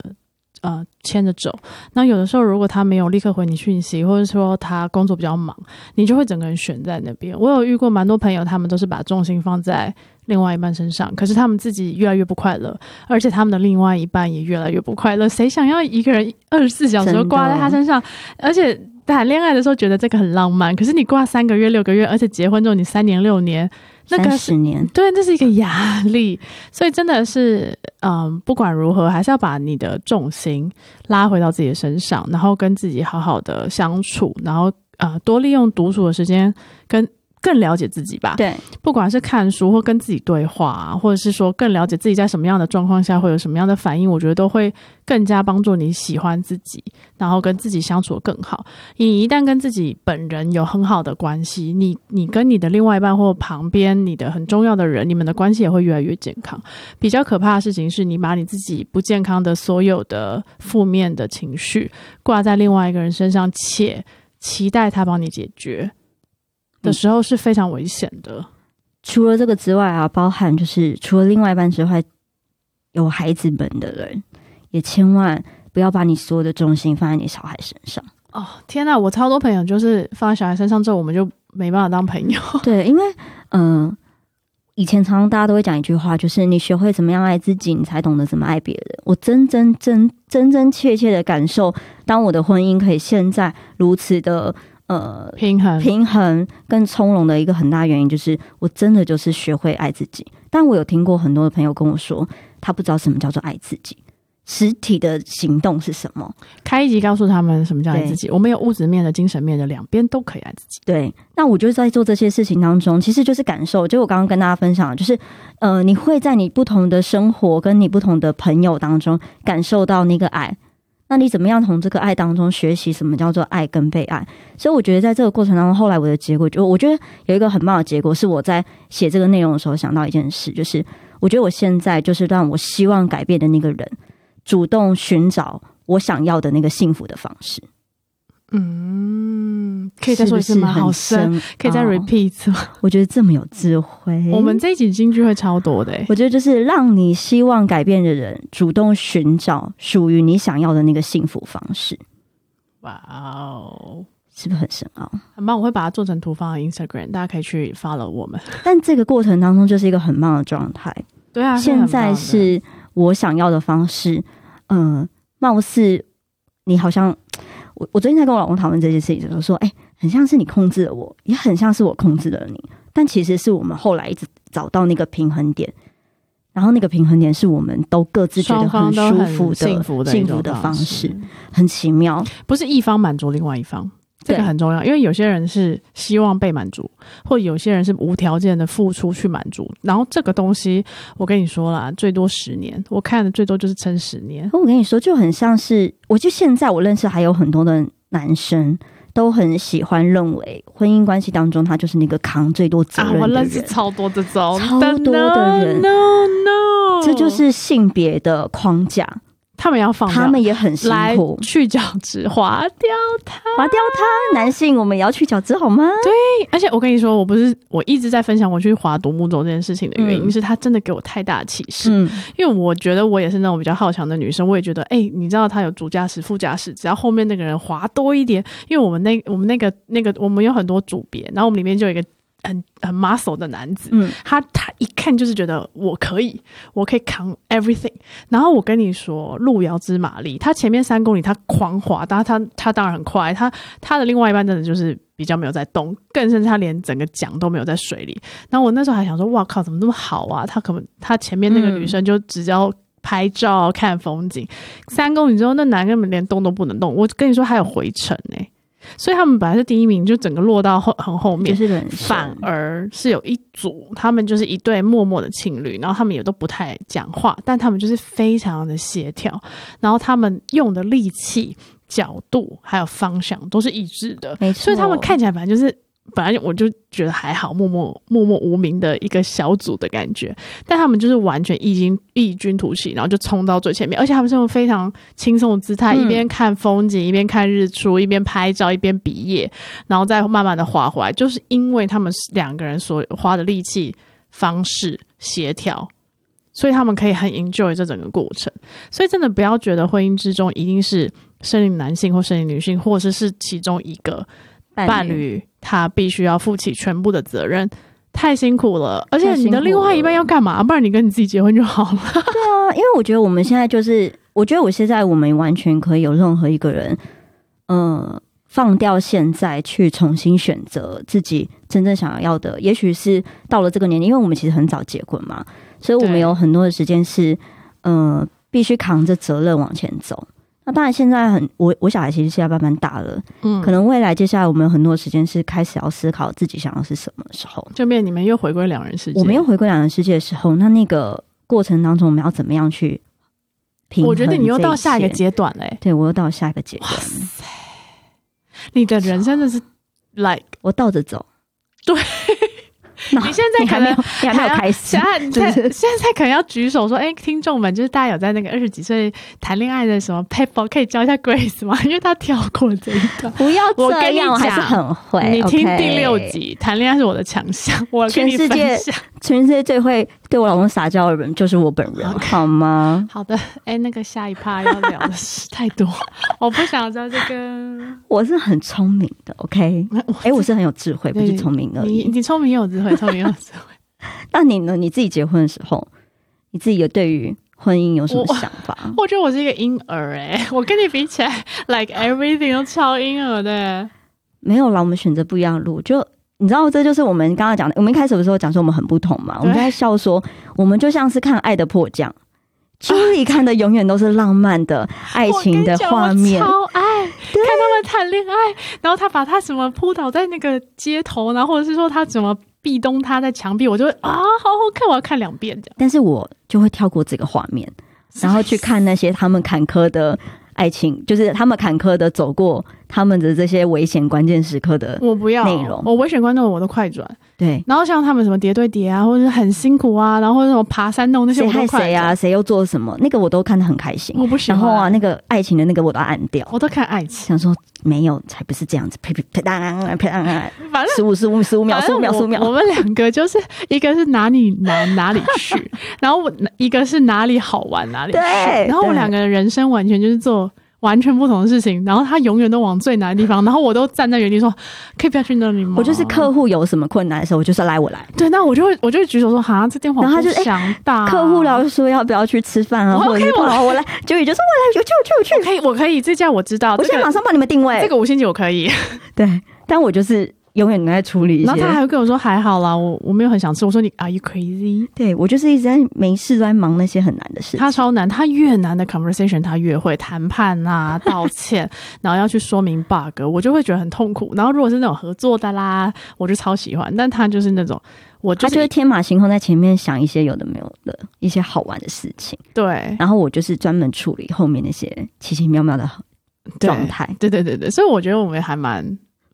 呃牵着走。那有的时候，如果他没有立刻回你讯息，或者说他工作比较忙，你就会整个人悬在那边。我有遇过蛮多朋友，他们都是把重心放在另外一半身上，可是他们自己越来越不快乐，而且他们的另外一半也越来越不快乐。谁想要一个人二十四小时都挂在他身上？而且谈恋爱的时候觉得这个很浪漫，可是你挂三个月、六个月，而且结婚之后你三年、六年，那个三十年，对，这是一个压力，所以真的是，嗯，不管如何，还是要把你的重心拉回到自己的身上，然后跟自己好好的相处，然后呃，多利用独处的时间，跟更了解自己吧。对，不管是看书或跟自己对话、啊，或者是说更了解自己在什么样的状况下会有什么样的反应，我觉得都会更加帮助你喜欢自己，然后跟自己相处的更好。你一旦跟自己本人有很好的关系，你你跟你的另外一半或旁边你的很重要的人，你们的关系也会越来越健康。比较可怕的事情是你把你自己不健康的所有的负面的情绪挂在另外一个人身上，且期待他帮你解决的时候是非常危险的。除了这个之外啊，包含就是除了另外一半之外，有孩子们的人，也千万不要把你所有的重心放在你小孩身上。哦，天呐，我超多朋友就是放在小孩身上之后，我们就没办法当朋友。对，因为嗯、呃以前常常大家都会讲一句话，就是你学会怎么样爱自己，你才懂得怎么爱别人。我真真真真真切切的感受，当我的婚姻可以现在如此的呃平衡，平衡跟从容的一个很大原因，就是我真的就是学会爱自己。但我有听过很多的朋友跟我说，他不知道什么叫做爱自己，实体的行动是什么。开一集告诉他们什么叫爱自己。我们有物质面的、精神面的，两边都可以爱自己。对，那我就在做这些事情当中，其实就是感受，就我刚刚跟大家分享的，就是呃，你会在你不同的生活跟你不同的朋友当中感受到那个爱。那你怎么样从这个爱当中学习什么叫做爱跟被爱？所以我觉得在这个过程当中，后来我的结果就我觉得有一个很棒的结果，是我在写这个内容的时候想到一件事，就是我觉得我现在就是让我希望改变的那个人，主动寻找我想要的那个幸福的方式。嗯，可以再说一次吗？是是好深，可以再 repeat 一次吗？我觉得这么有智慧。我们这一集金句会超多的、欸，我觉得就是让你希望改变的人主动寻找属于你想要的那个幸福方式，哇哦，是不是很深奥？很棒！我会把它做成图放到 Instagram，大家可以去 follow 我们。但这个过程当中就是一个很棒的状态。对啊，现在是我想要的方式，嗯、貌似你好像我我最近在跟我老公讨论这件事情的时候说，哎、很像是你控制了我，也很像是我控制了你，但其实是我们后来一直找到那个平衡点。然后那个平衡点是我们都各自觉得很舒服的、幸福的幸福的方式式，，很奇妙。不是一方满足另外一方。这个很重要，因为有些人是希望被满足，或有些人是无条件的付出去满足。然后这个东西，我跟你说啦，最多十年，我看的最多就是撑十年。我跟你说，就很像是，我就现在我认识还有很多的男生都很喜欢认为婚姻关系当中他就是那个扛最多责任的人。认识超多这种超多的人 No No 这就是性别的框架，他们要放，他们也很辛来苦。去角质，划掉它。划掉它，男性我们也要去角质好吗？对而且我跟你说，我不是我一直在分享我去划独木舟这件事情的原因，嗯是它真的给我太大的启示。嗯，因为我觉得我也是那种比较好强的女生，我也觉得，哎、你知道他有主驾驶、副驾驶，只要后面那个人划多一点，因为我们那我们那个那个我们有很多组别，然后我们里面就有一个很很 muscle 的男子，嗯，他他一看就是觉得我可以，我可以扛 everything。然后我跟你说，路遥知马力，他前面三公里他狂滑，但他他当然很快，他他的另外一半真的就是比较没有在动，更甚至他连整个桨都没有在水里。然后我那时候还想说，哇靠，怎么那么好啊？他可能他前面那个女生就只要拍照看风景，三公里之后那男根本连动都不能动。我跟你说，还有回程呢、所以他们本来是第一名，就整个落到后很后面就。是反而是有一组，他们就是一对默默的情侣，然后他们也都不太讲话，但他们就是非常的协调，然后他们用的力气、角度还有方向都是一致的，没错，所以他们看起来反正就是。本来我就觉得还好，默默默默无名的一个小组的感觉，但他们就是完全异军异军突起，然后就冲到最前面，而且他们是用非常轻松的姿态，嗯一边看风景，一边看日出，一边拍照，一边比耶，然后再慢慢的滑回来，就是因为他们两个人所花的力气、方式协调，所以他们可以很 enjoy 这整个过程。所以真的不要觉得婚姻之中一定是生理男性或生理女性，或者是其中一个伴侣，他必须要负起全部的责任。太辛苦了，而且你的另外一半要干嘛？不然你跟你自己结婚就好了。对啊，因为我觉得我们现在就是，我觉得我现在我们完全可以有任何一个人，呃，放掉现在去重新选择自己真正想要的。也许是到了这个年龄，因为我们其实很早结婚嘛，所以我们有很多的时间是，呃，必须扛着责任往前走。那当然，现在很我我小孩其实现在慢慢大了，嗯可能未来接下来我们有很多时间是开始要思考自己想要是什么的时候。就面你们又回归两人世界。我们又回归两人世界的时候，那那个过程当中，我们要怎么样去平衡？我觉得你又到下一个，阶段嘞、对我又到下一个阶段，你的人生真的是 like 我倒着走。对那，你现在可能还要开始现，在现在可能要举手说，哎、听众们，就是大家有在那个二十几岁谈恋爱的什么 paper 可以教一下 Grace 吗？因为他跳过这一段。不要我跟你这样，我还是讲很会。你听第六，集，谈恋爱是我的强项，我跟你全世界。全世界最会对我老公撒娇的人就是我本人好吗？好的，哎、那个下一趴要聊的事太多，我不想知道这个。我是很聪明的，OK？哎，我是很有智慧，不是聪明而你已。你聪明有智慧，聪明有智慧。那你呢？你自己结婚的时候，你自己有对于婚姻有什么想法？我觉得我是一个婴儿哎、我跟你比起来，like everything 都超婴儿的、没有啦，我们选择不一样的路。就你知道，这就是我们刚刚讲的。我们一开始的时候讲说我们很不同嘛，我们对在笑说，我们就像是看《爱的迫降》，Julie 看的永远都是浪漫的 爱情的画面超爱看他们谈恋爱，然后他把他什么扑倒在那个街头，然后或者是说他怎么壁咚他在墙壁，我就会啊，好好看，我要看两遍这样。但是我就会跳过这个画面，然后去 看那些他们坎坷的爱情，就是他们坎坷的走过他们的这些危险关键时刻的。我不要内容我危险观众我都快转，对，然后像他们什么叠对叠啊，或者是很辛苦啊，然后什么爬山洞那些我都快害谁啊？转，谁又做什么？那个我都看得很开心。我不喜欢。然后啊，那个爱情的那个我都按掉。我都看爱情，想说没有，才不是这样子，呸呸呸当呸当反正十五十五十五秒，十五秒，十五秒我。我们两个就是一个是哪里难哪里去，然后我一个是哪里好玩哪里去，对然后我对两个人人生完全就是做。完全不同的事情，然后他永远都往最难的地方，然后我都站在原地说：“可以不要去那里吗？”我就是客户有什么困难的时候，我就说来我来。对，那我就会我就会举手说：“哈，这电话然后他就哎想打。客户聊说要不要去吃饭啊，我或者是 OK，我来，九宇就说我来，我去我去我去，我可以，我可以，这家我知道，我现在马上帮你们定位。这个五星级我可以。对，但我就是永远都在处理一然后他还。会跟我说：“还好啦，我我没有很想吃。”我说：“你 Are you crazy？” 对我就是一直在没事都在忙那些很难的事情。他超难，他越难的 conversation 他越会谈判啊、道歉，然后要去说明 bug，我就会觉得很痛苦。然后如果是那种合作的啦，我就超喜欢。但他就是那种，我就他就是会天马行空在前面想一些有的没有的一些好玩的事情，对然后我就是专门处理后面那些奇奇妙妙的状态。对对对对，所以我觉得我们还蛮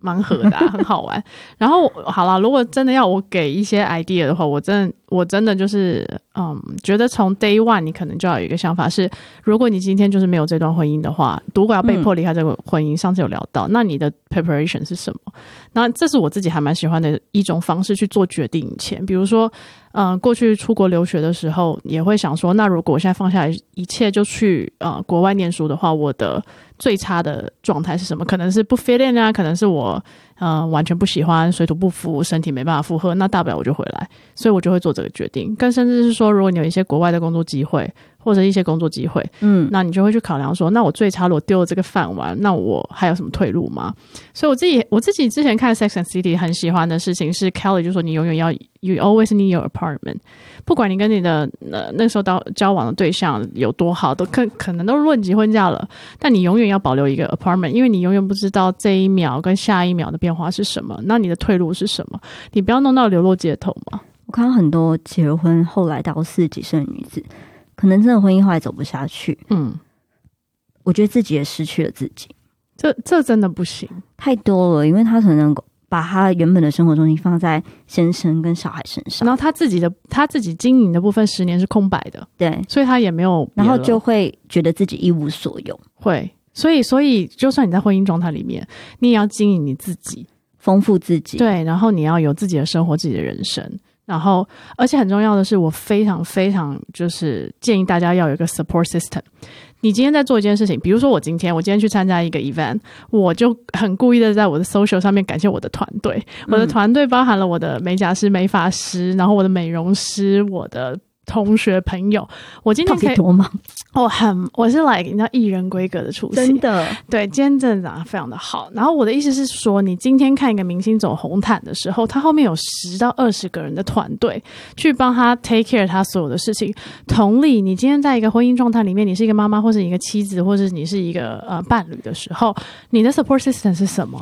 盲盒的、很好玩。然后好了，如果真的要我给一些 idea 的话，我真的我真的就是，嗯，觉得从 day one 你可能就要有一个想法是，如果你今天就是没有这段婚姻的话，如果要被迫离开这个婚姻，上次有聊到，那你的 preparation 是什么？那这是我自己还蛮喜欢的一种方式去做决定以前，比如说，嗯、过去出国留学的时候，也会想说，那如果我现在放下一切就去呃国外念书的话，我的最差的状态是什么？可能是不 fit in 啊，可能是我嗯完全不喜欢，水土不服，身体没办法负荷，那大不了我就回来，所以我就会做这个决定。更甚至是说，如果你有一些国外的工作机会或者一些工作机会，嗯，那你就会去考量说，那我最差如果丢了这个饭碗，那我还有什么退路吗？所以我自己我自己之前看《Sex and City》很喜欢的事情是 Kelly 就说你永远要 you always need your apartment，不管你跟你的呃那时候到交往的对象有多好，都可可能都论及婚嫁了，但你永远要保留一个 apartment，因为你永远不知道这一秒跟下一秒的变化是什么，那你的退路是什么？你不要弄到流落街头嘛。我看到很多结婚后来到四十几岁的女子，可能真的婚姻后来走不下去，嗯，我觉得自己也失去了自己，这这真的不行。太多了，因为他可能把他原本的生活重心放在先生跟小孩身上，然后他自己的他自己经营的部分十年是空白的，对，所以他也没有，然后就会觉得自己一无所有，会，所以所以就算你在婚姻状态里面，你也要经营你自己，丰富自己，对，然后你要有自己的生活、自己的人生，然后而且很重要的是，我非常非常就是建议大家要有一个 support system。你今天在做一件事情，比如说我今天我今天去参加一个 event，我就很故意的在我的 social 上面感谢我的团队，我的嗯团队包含了我的美甲师、美发师，然后我的美容师，我的。同学朋友，我今天可以，底多忙？我很我是 like 你知道艺人规格的出席，真的，对，今天真的长得非常的好。然后我的意思是说，你今天看一个明星走红毯的时候，他后面有十到二十个人的团队去帮他 take care 他所有的事情。同理，你今天在一个婚姻状态里面，你是一个妈妈，或是一个妻子，或者你是一个呃伴侣的时候，你的 support system 是什么？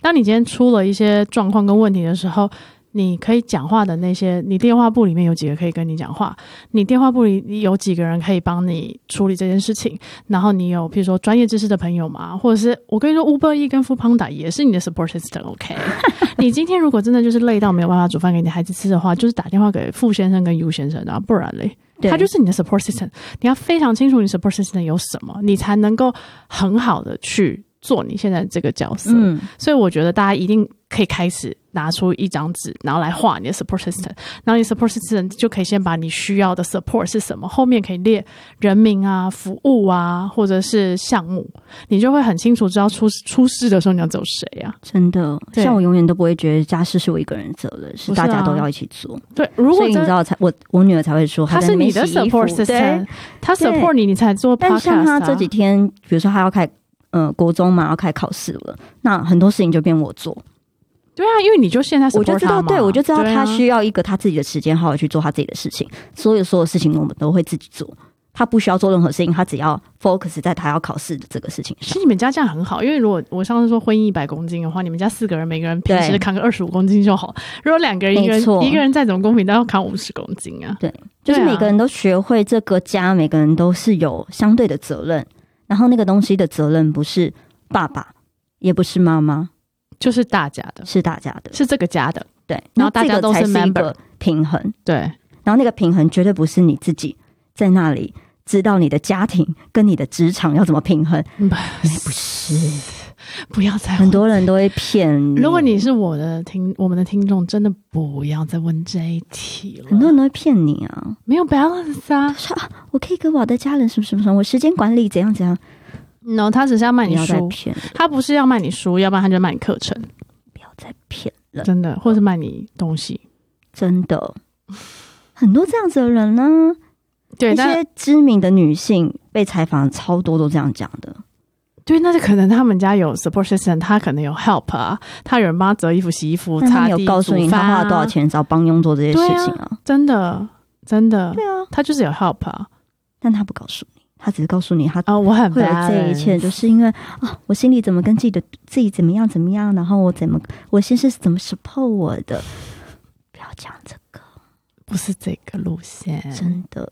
当你今天出了一些状况跟问题的时候，你可以讲话的那些，你电话簿里面有几个可以跟你讲话？你电话簿里有几个人可以帮你处理这件事情？然后你有譬如说专业知识的朋友吗，或者是我跟你说，Uber E 跟 f o o Panda 也是你的 support system，OK？你今天如果真的就是累到没有办法煮饭给你孩子吃的话，就是打电话给傅先生跟 U 先生啊，不然嘞。对他就是你的 support system，你要非常清楚你 support system 有什么，你才能够很好的去做你现在这个角色。嗯，所以我觉得大家一定可以开始拿出一张纸，然后来画你的 support system，然后你 support system 就可以先把你需要的 support 是什么，后面可以列人名啊、服务啊，或者是项目，你就会很清楚知道出出事的时候你要走谁啊。真的，对像我永远都不会觉得家事是我一个人责任，是大家都要一起做。对，如所以你知道才我我女儿才会说，他在那边是你的 support system，她 support 你，你才做。但像她这几天，比如说她要开呃国中嘛，要开考试了，那很多事情就变我做，对啊，因为你就现在我就知道，对我就知道他需要一个他自己的时间，好好去做他自己的事情。所有所有事情我们都会自己做，他不需要做任何事情，他只要 focus 在他要考试的这个事情上。其实你们家这样很好，因为如果我上次说婚姻一百公斤的话，你们家四个人，每个人平时对扛个二十五公斤就好。如果两个人，一个人一个人再怎么公平，都要扛五十公斤啊。对就是每个人都学会这个家，每个人都是有相对的责任，然后那个东西的责任不是爸爸，也不是妈妈，就是大家的，是大家的。是这个家的，对，然后大家都是 member 个平衡，对，然后那个平衡绝对不是你自己在那里知道你的家庭跟你的职场要怎么平衡，不是 不要再很多人都会骗你。如果你是我的听，我们的听众，真的不要再问这一题了。很多人都会骗你啊，没有 balance 啊说啊，我可以跟我的家人什么什么什么，我时间管理怎样怎样，，no，他只是要卖你书，他不是要卖你书，要不然他就卖你课程，不要再骗了，真的，或是卖你东西。真的。很多这样子的人呢，对，一些知名的女性被采访超多都这样讲的，对，那是可能他们家有 support system，他可能有 help 啊，他有人帮他折衣服、洗衣服、擦地、没有告诉你煮饭啊。他花了多少，钱找帮佣做这些事情啊，真的，真的，对啊，他就是有 help 啊。但他不告诉你，他只是告诉你他啊、我很会有这一切，就是因为啊，我心里怎么跟自己的自己怎么样怎么样，然后我怎么我先是怎么 support 我的，不要讲这个，不是这个路线。真的。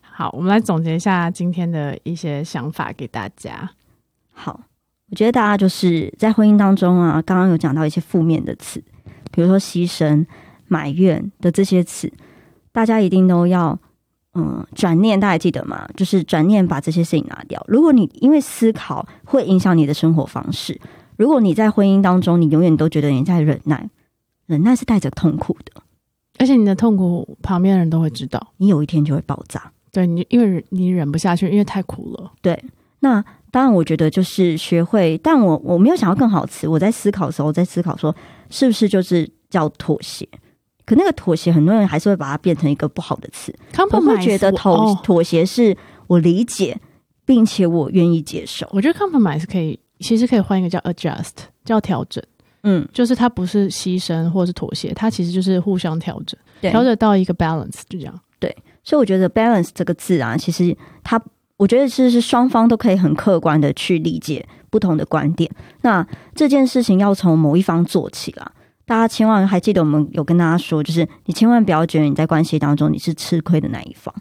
好，我们来总结一下今天的一些想法给大家。好。我觉得大家就是在婚姻当中啊，刚刚有讲到一些负面的词，比如说牺牲、埋怨的这些词，大大家一定都要，嗯，转念，大家记得吗？就是转念把这些事情拿掉。如果你因为思考会影响你的生活方式，如果你在婚姻当中，你永远都觉得你在忍耐，忍耐是带着痛苦的，而且你的痛苦旁边的人都会知道，你有一天就会爆炸。对你，因为你忍不下去，因为太苦了。对，那当然，我觉得就是学会，但我我没有想到更好词。我在思考的时候，在思考说，是不是就是叫妥协？可那个妥协，很多人还是会把它变成一个不好的词。我会觉得妥哦妥协是我理解，并且我愿意接受。我觉得 compromise 可以，其实可以换一个叫 adjust，叫调整，嗯，就是它不是牺牲或是妥协，它其实就是互相调整，调整到一个 balance，就这样。对所以我觉得 balance 这个字啊，其实它，我觉得其实是双方都可以很客观的去理解不同的观点。那这件事情要从某一方做起啦。大家千万还记得我们有跟大家说，就是你千万不要觉得你在关系当中你是吃亏的那一方，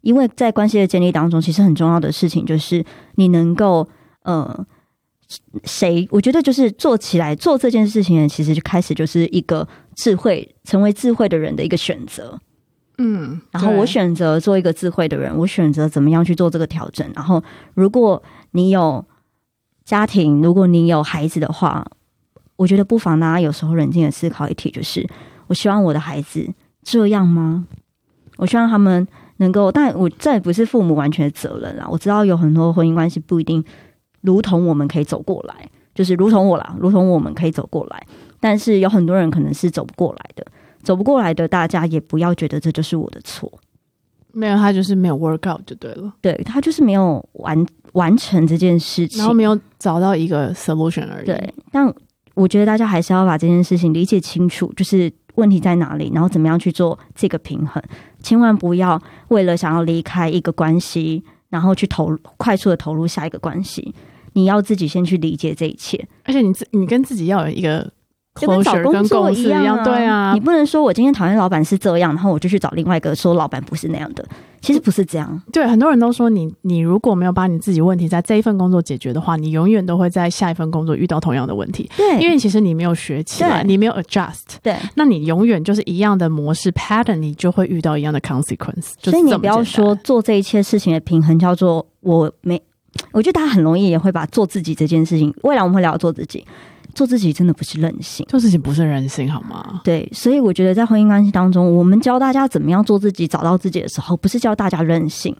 因为在关系的建立当中，其实很重要的事情就是你能够呃。谁？我觉得就是做起来做这件事情，其实就开始就是一个智慧，成为智慧的人的一个选择。嗯，然后我选择做一个智慧的人，我选择怎么样去做这个调整。然后，如果你有家庭，如果你有孩子的话，我觉得不妨大家有时候冷静的思考一题，就是我希望我的孩子这样吗？我希望他们能够，但我这也不是父母完全的责任啦。我知道有很多婚姻关系不一定如同我们可以走过来，就是如同我啦，如同我们可以走过来，但是有很多人可能是走不过来的。走不过来的大家也不要觉得这就是我的错，没有他就是没有 work out 就对了，对他就是没有完完成这件事情，然后没有找到一个 solution 而已。对，但我觉得大家还是要把这件事情理解清楚，就是问题在哪里，然后怎么样去做这个平衡，千万不要为了想要离开一个关系，然后去投快速的投入下一个关系，你要自己先去理解这一切，而且你自你跟自己要有一个。就跟找工作一样啊，对啊，你不能说我今天讨厌老板是这样，然后我就去找另外一个说老板不是那样的，其实不是这样。对，很多人都说你，你如果没有把你自己问题在这一份工作解决的话，你永远都会在下一份工作遇到同样的问题。对，因为其实你没有学起来，你没有 adjust，对，那你永远就是一样的模式 pattern，你就会遇到一样的 consequence。所以你不要说做这一切事情的平衡叫做我没，我觉得大家很容易也会把做自己这件事情，未来我们会聊做自己。做自己真的不是任性，做自己不是任性，好吗？对，所以我觉得在婚姻关系当中，我们教大家怎么样做自己、找到自己的时候，不是教大家任性，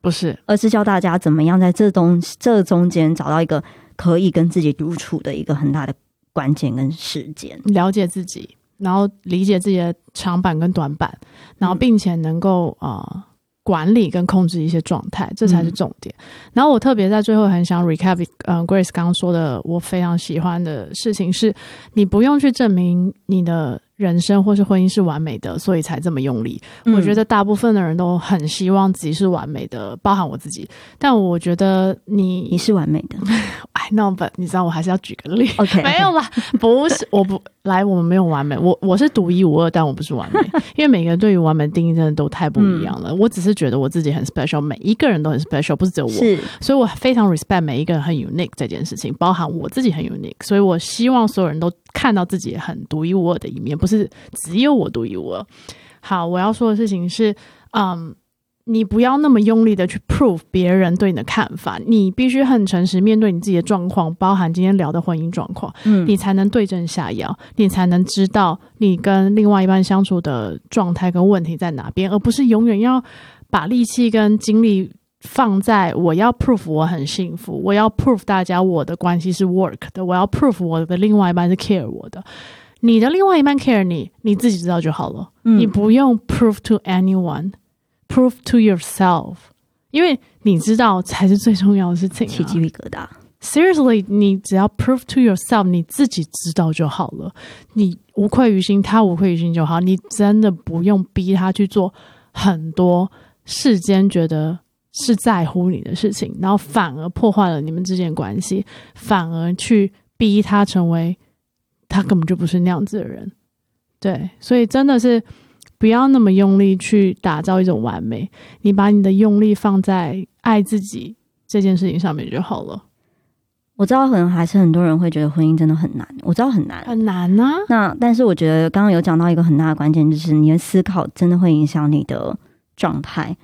不是，而是教大家怎么样在这东这中间找到一个可以跟自己独处的一个很大的关键跟时间，了解自己，然后理解自己的长板跟短板，然后并且能够啊。管理跟控制一些状态，这才是重点。然后我特别在最后很想 recap，嗯，Grace 刚刚说的，我非常喜欢的事情是，你不用去证明你的。人生或是婚姻是完美的，所以才这么用力。我觉得大部分的人都很希望自己是完美的，包含我自己。但我觉得你你是完美的，哎，no，不，你知道我还是要举个例。OK，没有啦，不是，我不来，我们没有完美。我我是独一无二，但我不是完美，因为每个人对于完美定义真的都太不一样了。我只是觉得我自己很 special，每一个人都很 special，不是只有我。是，所以我非常 respect 每一个人很 unique 这件事情，包含我自己很 unique。所以我希望所有人都看到自己很独一无二的一面，不是只有我独一无二。好，我要说的事情是，嗯，你不要那么用力的去 prove 别人对你的看法，你必须很诚实面对你自己的状况，包含今天聊的婚姻状况，嗯，你才能对症下药，你才能知道你跟另外一半相处的状态跟问题在哪边，而不是永远要把力气跟精力。放在我要 prove 我很幸福，我要 prove 大家我的关系是 work 的，我要 prove 我的另外一半是 care 我的。你的另外一半 care 你，你自己知道就好了，你不用 prove to anyone，prove to yourself，因为你知道才是最重要的事情。起鸡皮疙瘩，seriously，你只要 prove to yourself，你自己知道就好了，你无愧于心，他无愧于心就好，你真的不用逼他去做很多世间觉得。是在乎你的事情，然后反而破坏了你们之间的关系，反而去逼他成为他根本就不是那样子的人。对，所以真的是不要那么用力去打造一种完美，你把你的用力放在爱自己这件事情上面就好了。我知道可能还是很多人会觉得婚姻真的很难，我知道很难。很难呢、那但是我觉得刚刚有讲到一个很大的关键，就是你的思考真的会影响你的状态。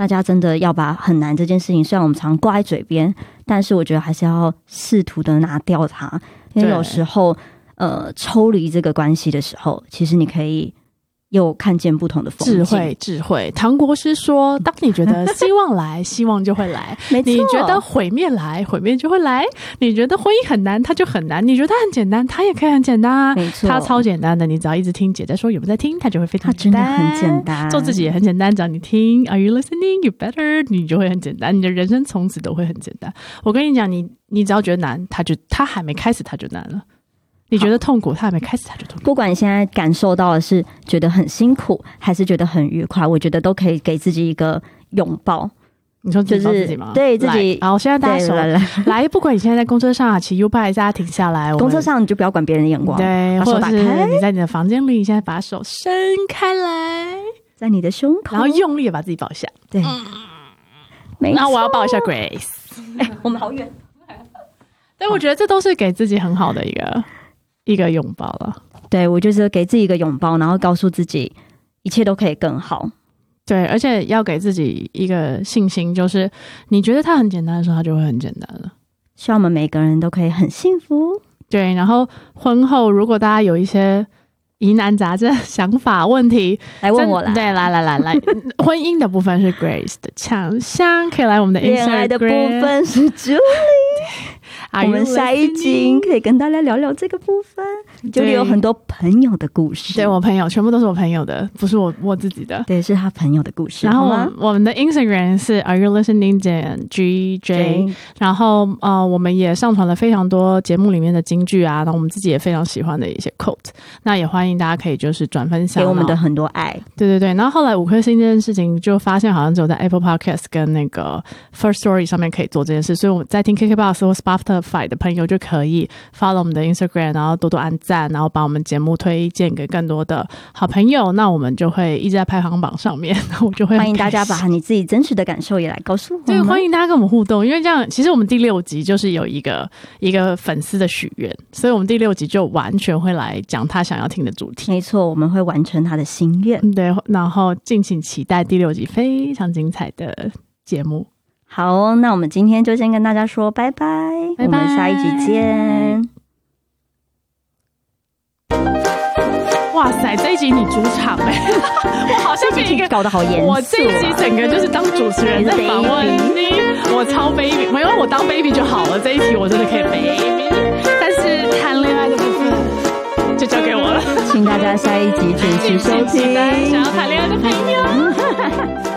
大家真的要把很难这件事情，虽然我们常挂在嘴边，但是我觉得还是要试图的拿掉它，因为有时候呃抽离这个关系的时候，其实你可以又看见不同的风景。智慧，智慧。唐国师说：“当你觉得希望来，希望就会来；没错，你觉得毁灭来，毁灭就会来；你觉得婚姻很难，它就很难；你觉得它很简单，它也可以很简单啊。没错，它超简单的，你只要一直听姐在说有没有在听，它就会非常它真的单很简单，做自己也很简单，只要你听，Are you listening? You better，你就会很简单，你的人生从此都会很简单。我跟你讲，你你只要觉得难，它就它还没开始，它就难了；你觉得痛苦，他还没开始，他就痛苦。不管你现在感受到的是觉得很辛苦，还是觉得很愉快，我觉得都可以给自己一个拥抱。你说就是自己自己吗？对自己来好，现在大家手对来来，来，不管你现在在公车上啊，骑 U bike，大家停下来，公车上你就不要管别人的眼光，对，把手打开你在你的房间里，现在把手伸开来，在你的胸口，然后用力的把自己抱下。对，没然后我要抱一下 Grace。哎，我们好远，但我觉得这都是给自己很好的一个一个拥抱了。对我就是给自己一个拥抱，然后告诉自己一切都可以更好。对，而且要给自己一个信心，就是你觉得它很简单的时候，它就会很简单了。希望我们每个人都可以很幸福。对，然后婚后如果大家有一些疑难杂症、想法、问题，来问我啦，对，来来来来，婚姻的部分是 Grace 的强项，可以来我们的 Instagram。恋爱的部分是 Julie，Are 我们下一集可以跟大家聊聊这个部分。对 Julie 有很多朋友的故事，对我朋友全部都是我朋友的，不是我我自己的。对是他朋友的故事。然后我们我们的 Instagram 是 Are you listening? 点 GJ，然后呃，我们也上传了非常多节目里面的金句啊，然后我们自己也非常喜欢的一些 quote，那也欢迎大家可以就是转分享给我们的很多爱。对对对，然后后来五颗星这件事情就发现好像只有在 Apple Podcast 跟那个 First Story 上面可以做这件事，所以我在听 KKBox 或 Spotify 的朋友就可以 follow 我们的 Instagram，然后多多按赞，然后把我们节目推荐给更多的好朋友，那我们就会一直在排行榜上面，那我就会欢迎大家把你自己真实的感受也来告诉我对，欢迎大家跟我们互动，因为这样，其实我们第六集就是有一个一个粉丝的许愿，所以我们第六集就完全会来讲他想要听的主题。没错，我们会完成他的心愿。嗯对，然后敬请期待第六集非常精彩的节目。好哦、那我们今天就先跟大家说拜拜，拜拜我们下一集见。哇塞，这一集你主场哎、我好像被一个。搞得好严肃、啊，我这一集整个就是当主持人在访问你，我超 baby，没有我当 baby 就好了。这一题我真的可以 baby，但是谈恋爱的部分就交给我了。请大家下一集准时收听。想要谈恋爱的朋友。